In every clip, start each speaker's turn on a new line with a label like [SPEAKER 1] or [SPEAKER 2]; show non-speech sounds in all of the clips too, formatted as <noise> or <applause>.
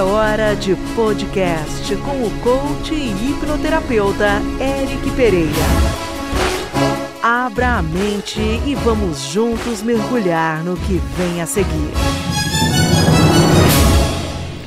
[SPEAKER 1] É hora de podcast com o coach e hipnoterapeuta Eric Pereira. Abra a mente e vamos juntos mergulhar no que vem a seguir.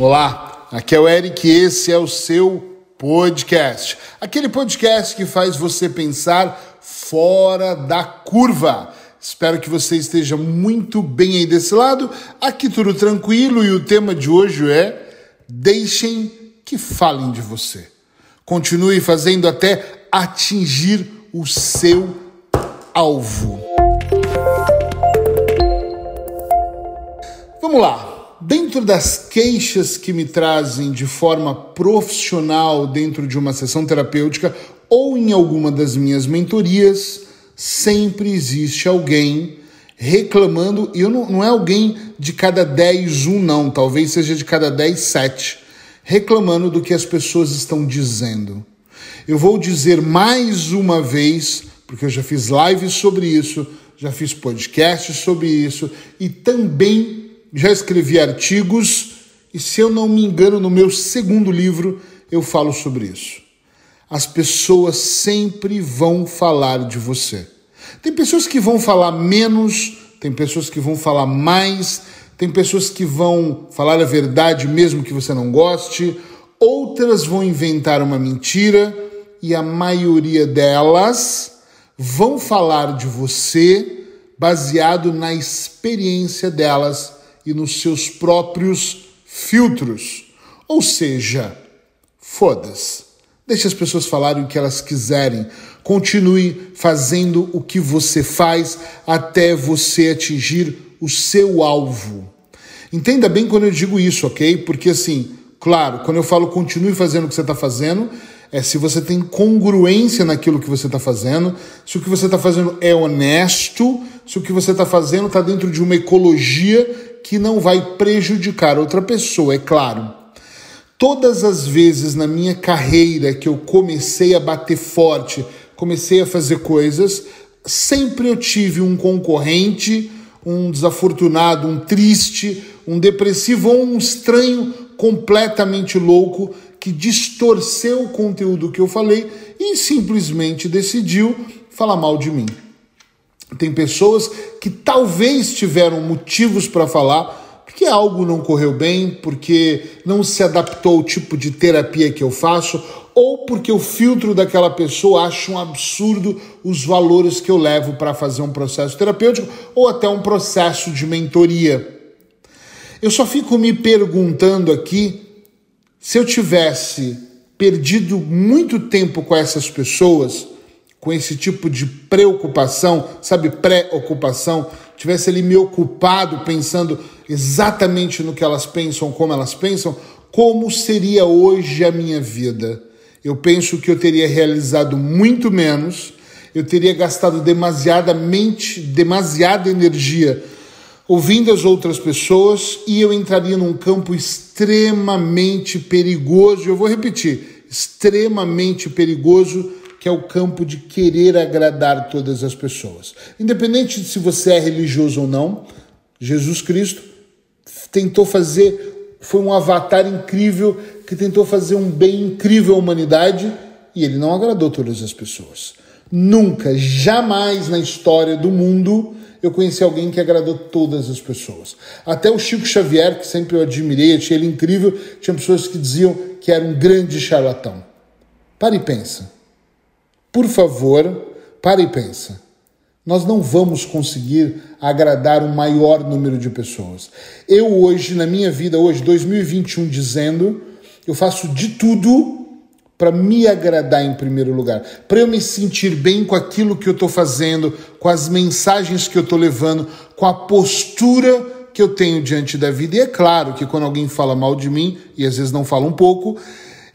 [SPEAKER 2] Olá, aqui é o Eric e esse é o seu podcast. Aquele podcast que faz você pensar fora da curva. Espero que você esteja muito bem aí desse lado. Aqui tudo tranquilo e o tema de hoje é Deixem que falem de você. Continue fazendo até atingir o seu alvo. Vamos lá. Dentro das queixas que me trazem de forma profissional dentro de uma sessão terapêutica ou em alguma das minhas mentorias, sempre existe alguém reclamando, e eu não, não é alguém de cada 10, um não, talvez seja de cada 10, 7, reclamando do que as pessoas estão dizendo. Eu vou dizer mais uma vez, porque eu já fiz lives sobre isso, já fiz podcasts sobre isso e também já escrevi artigos, e se eu não me engano, no meu segundo livro eu falo sobre isso as pessoas sempre vão falar de você. Tem pessoas que vão falar menos, tem pessoas que vão falar mais, tem pessoas que vão falar a verdade mesmo que você não goste, outras vão inventar uma mentira e a maioria delas vão falar de você baseado na experiência delas e nos seus próprios filtros. Ou seja, foda-se. Deixe as pessoas falarem o que elas quiserem. Continue fazendo o que você faz até você atingir o seu alvo. Entenda bem quando eu digo isso, ok? Porque assim, claro, quando eu falo continue fazendo o que você está fazendo, é se você tem congruência naquilo que você está fazendo, se o que você está fazendo é honesto, se o que você está fazendo está dentro de uma ecologia que não vai prejudicar outra pessoa, é claro. Todas as vezes na minha carreira que eu comecei a bater forte, comecei a fazer coisas, sempre eu tive um concorrente, um desafortunado, um triste, um depressivo ou um estranho completamente louco que distorceu o conteúdo que eu falei e simplesmente decidiu falar mal de mim. Tem pessoas que talvez tiveram motivos para falar, porque algo não correu bem, porque não se adaptou ao tipo de terapia que eu faço, ou porque o filtro daquela pessoa acha um absurdo os valores que eu levo para fazer um processo terapêutico ou até um processo de mentoria. Eu só fico me perguntando aqui se eu tivesse perdido muito tempo com essas pessoas, com esse tipo de preocupação, sabe, pré-ocupação, tivesse ali me ocupado pensando exatamente no que elas pensam, como elas pensam, como seria hoje a minha vida? Eu penso que eu teria realizado muito menos, eu teria gastado demasiadamente, demasiada energia ouvindo as outras pessoas e eu entraria num campo extremamente perigoso. Eu vou repetir, extremamente perigoso que é o campo de querer agradar todas as pessoas. Independente de se você é religioso ou não, Jesus Cristo tentou fazer, foi um avatar incrível que tentou fazer um bem incrível à humanidade e ele não agradou todas as pessoas. Nunca, jamais na história do mundo eu conheci alguém que agradou todas as pessoas. Até o Chico Xavier, que sempre eu admirei, achei ele incrível, tinha pessoas que diziam que era um grande charlatão. Pare e pensa. Por favor, pare e pensa. Nós não vamos conseguir agradar o maior número de pessoas. Eu hoje, na minha vida, hoje, 2021, dizendo, eu faço de tudo para me agradar em primeiro lugar, para eu me sentir bem com aquilo que eu estou fazendo, com as mensagens que eu estou levando, com a postura que eu tenho diante da vida. E é claro que quando alguém fala mal de mim, e às vezes não fala um pouco,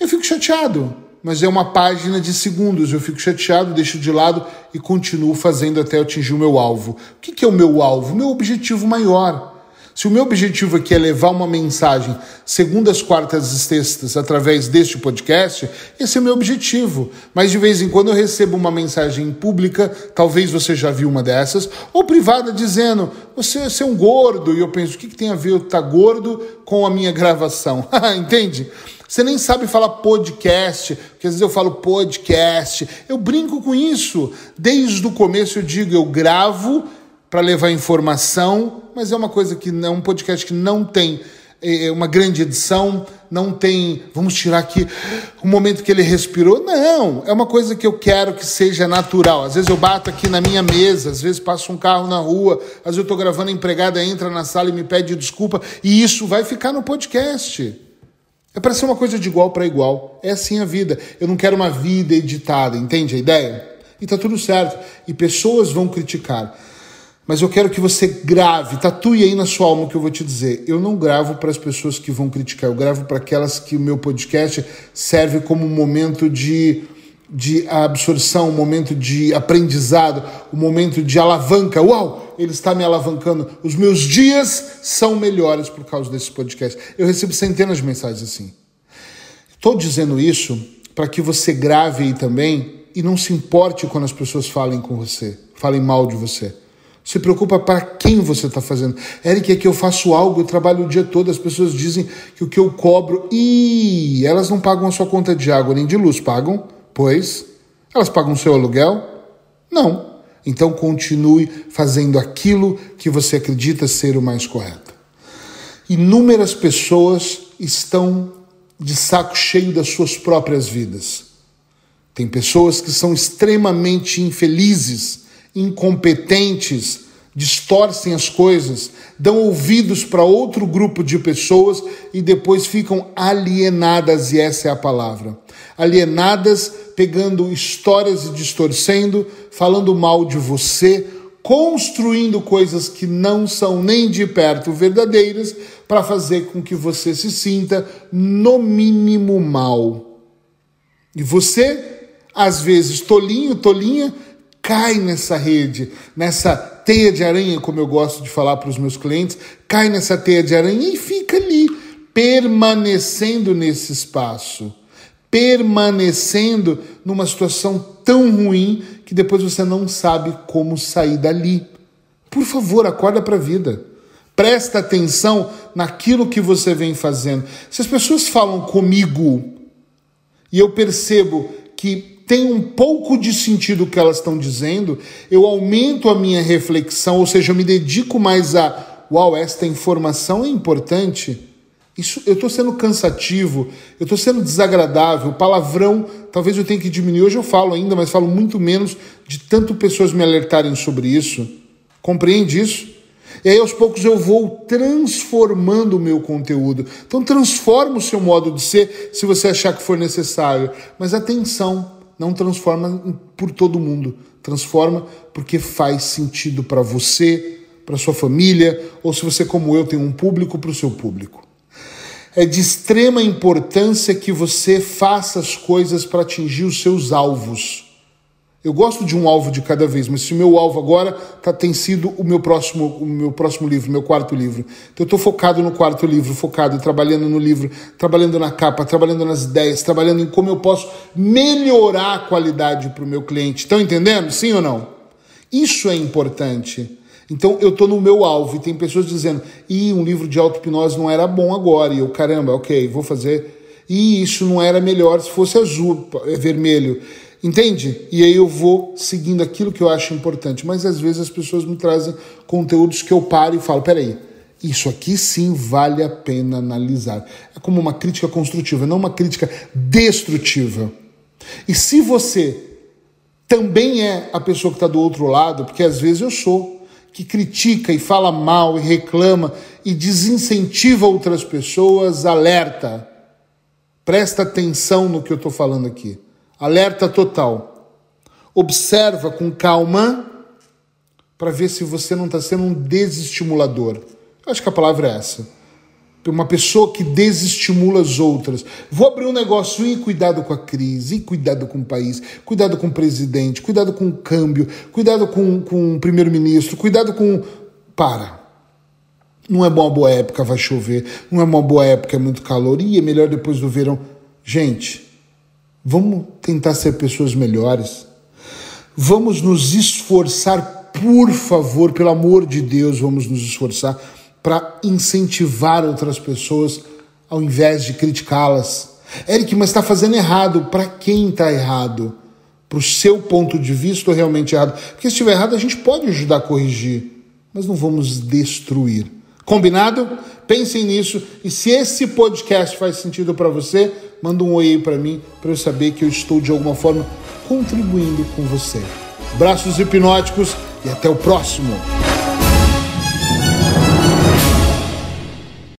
[SPEAKER 2] eu fico chateado mas é uma página de segundos. Eu fico chateado, deixo de lado e continuo fazendo até atingir o meu alvo. O que é o meu alvo? Meu objetivo maior. Se o meu objetivo aqui é levar uma mensagem segundas, quartas e sextas através deste podcast, esse é o meu objetivo. Mas de vez em quando eu recebo uma mensagem pública, talvez você já viu uma dessas, ou privada dizendo: você, você é um gordo. E eu penso: o que, que tem a ver eu estar tá gordo com a minha gravação? <laughs> Entende? Você nem sabe falar podcast, porque às vezes eu falo podcast. Eu brinco com isso. Desde o começo eu digo: eu gravo para levar informação, mas é uma coisa que é um podcast que não tem é, é uma grande edição, não tem, vamos tirar aqui o momento que ele respirou. Não, é uma coisa que eu quero que seja natural. Às vezes eu bato aqui na minha mesa, às vezes passa um carro na rua, às vezes eu estou gravando, a empregada entra na sala e me pede desculpa, e isso vai ficar no podcast. É para ser uma coisa de igual para igual. É assim a vida. Eu não quero uma vida editada, entende a ideia? E tá tudo certo. E pessoas vão criticar. Mas eu quero que você grave, tatue aí na sua alma o que eu vou te dizer. Eu não gravo para as pessoas que vão criticar, eu gravo para aquelas que o meu podcast serve como um momento de, de absorção, um momento de aprendizado, um momento de alavanca. Uau, ele está me alavancando. Os meus dias são melhores por causa desse podcast. Eu recebo centenas de mensagens assim. Estou dizendo isso para que você grave aí também e não se importe quando as pessoas falem com você, falem mal de você. Se preocupa para quem você está fazendo. Eric, é que eu faço algo, eu trabalho o dia todo, as pessoas dizem que o que eu cobro. e elas não pagam a sua conta de água nem de luz, pagam? Pois. Elas pagam o seu aluguel? Não. Então continue fazendo aquilo que você acredita ser o mais correto. Inúmeras pessoas estão de saco cheio das suas próprias vidas. Tem pessoas que são extremamente infelizes incompetentes, distorcem as coisas, dão ouvidos para outro grupo de pessoas e depois ficam alienadas, e essa é a palavra. Alienadas, pegando histórias e distorcendo, falando mal de você, construindo coisas que não são nem de perto verdadeiras para fazer com que você se sinta no mínimo mal. E você, às vezes, tolinho, tolinha, cai nessa rede, nessa teia de aranha, como eu gosto de falar para os meus clientes, cai nessa teia de aranha e fica ali, permanecendo nesse espaço, permanecendo numa situação tão ruim que depois você não sabe como sair dali. Por favor, acorda para a vida. Presta atenção naquilo que você vem fazendo. Se as pessoas falam comigo e eu percebo que tem um pouco de sentido o que elas estão dizendo, eu aumento a minha reflexão, ou seja, eu me dedico mais a, uau, esta informação é importante. Isso, eu estou sendo cansativo, eu estou sendo desagradável, palavrão, talvez eu tenha que diminuir. Hoje eu falo ainda, mas falo muito menos de tanto pessoas me alertarem sobre isso. Compreende isso? E aí aos poucos eu vou transformando o meu conteúdo. Então transforma o seu modo de ser se você achar que for necessário. Mas atenção, não transforma por todo mundo, transforma porque faz sentido para você, para sua família, ou se você, como eu, tem um público, para o seu público. É de extrema importância que você faça as coisas para atingir os seus alvos. Eu gosto de um alvo de cada vez, mas se o meu alvo agora tá, tem sido o meu próximo, o meu próximo livro, meu quarto livro. Então eu estou focado no quarto livro, focado, trabalhando no livro, trabalhando na capa, trabalhando nas ideias, trabalhando em como eu posso melhorar a qualidade para o meu cliente. Estão entendendo? Sim ou não? Isso é importante. Então eu estou no meu alvo e tem pessoas dizendo: e um livro de auto-hipnose não era bom agora. E eu, caramba, ok, vou fazer. E isso não era melhor se fosse azul, é vermelho. Entende? E aí eu vou seguindo aquilo que eu acho importante. Mas às vezes as pessoas me trazem conteúdos que eu paro e falo: peraí, isso aqui sim vale a pena analisar. É como uma crítica construtiva, não uma crítica destrutiva. E se você também é a pessoa que está do outro lado, porque às vezes eu sou, que critica e fala mal e reclama e desincentiva outras pessoas, alerta. Presta atenção no que eu estou falando aqui. Alerta total. Observa com calma para ver se você não está sendo um desestimulador. Acho que a palavra é essa. Uma pessoa que desestimula as outras. Vou abrir um negócio e cuidado com a crise, e cuidado com o país, cuidado com o presidente, cuidado com o câmbio, cuidado com, com o primeiro-ministro, cuidado com. Para. Não é uma boa época, vai chover. Não é uma boa época, é muito calor. E é melhor depois do verão. Gente, vamos tentar ser pessoas melhores. Vamos nos esforçar, por favor, pelo amor de Deus, vamos nos esforçar para incentivar outras pessoas ao invés de criticá-las. Eric, mas está fazendo errado. Para quem está errado? Para o seu ponto de vista realmente errado? Porque se estiver errado, a gente pode ajudar a corrigir, mas não vamos destruir. Combinado? Pensem nisso e se esse podcast faz sentido para você, manda um oi aí para mim para eu saber que eu estou de alguma forma contribuindo com você. Braços hipnóticos e até o próximo.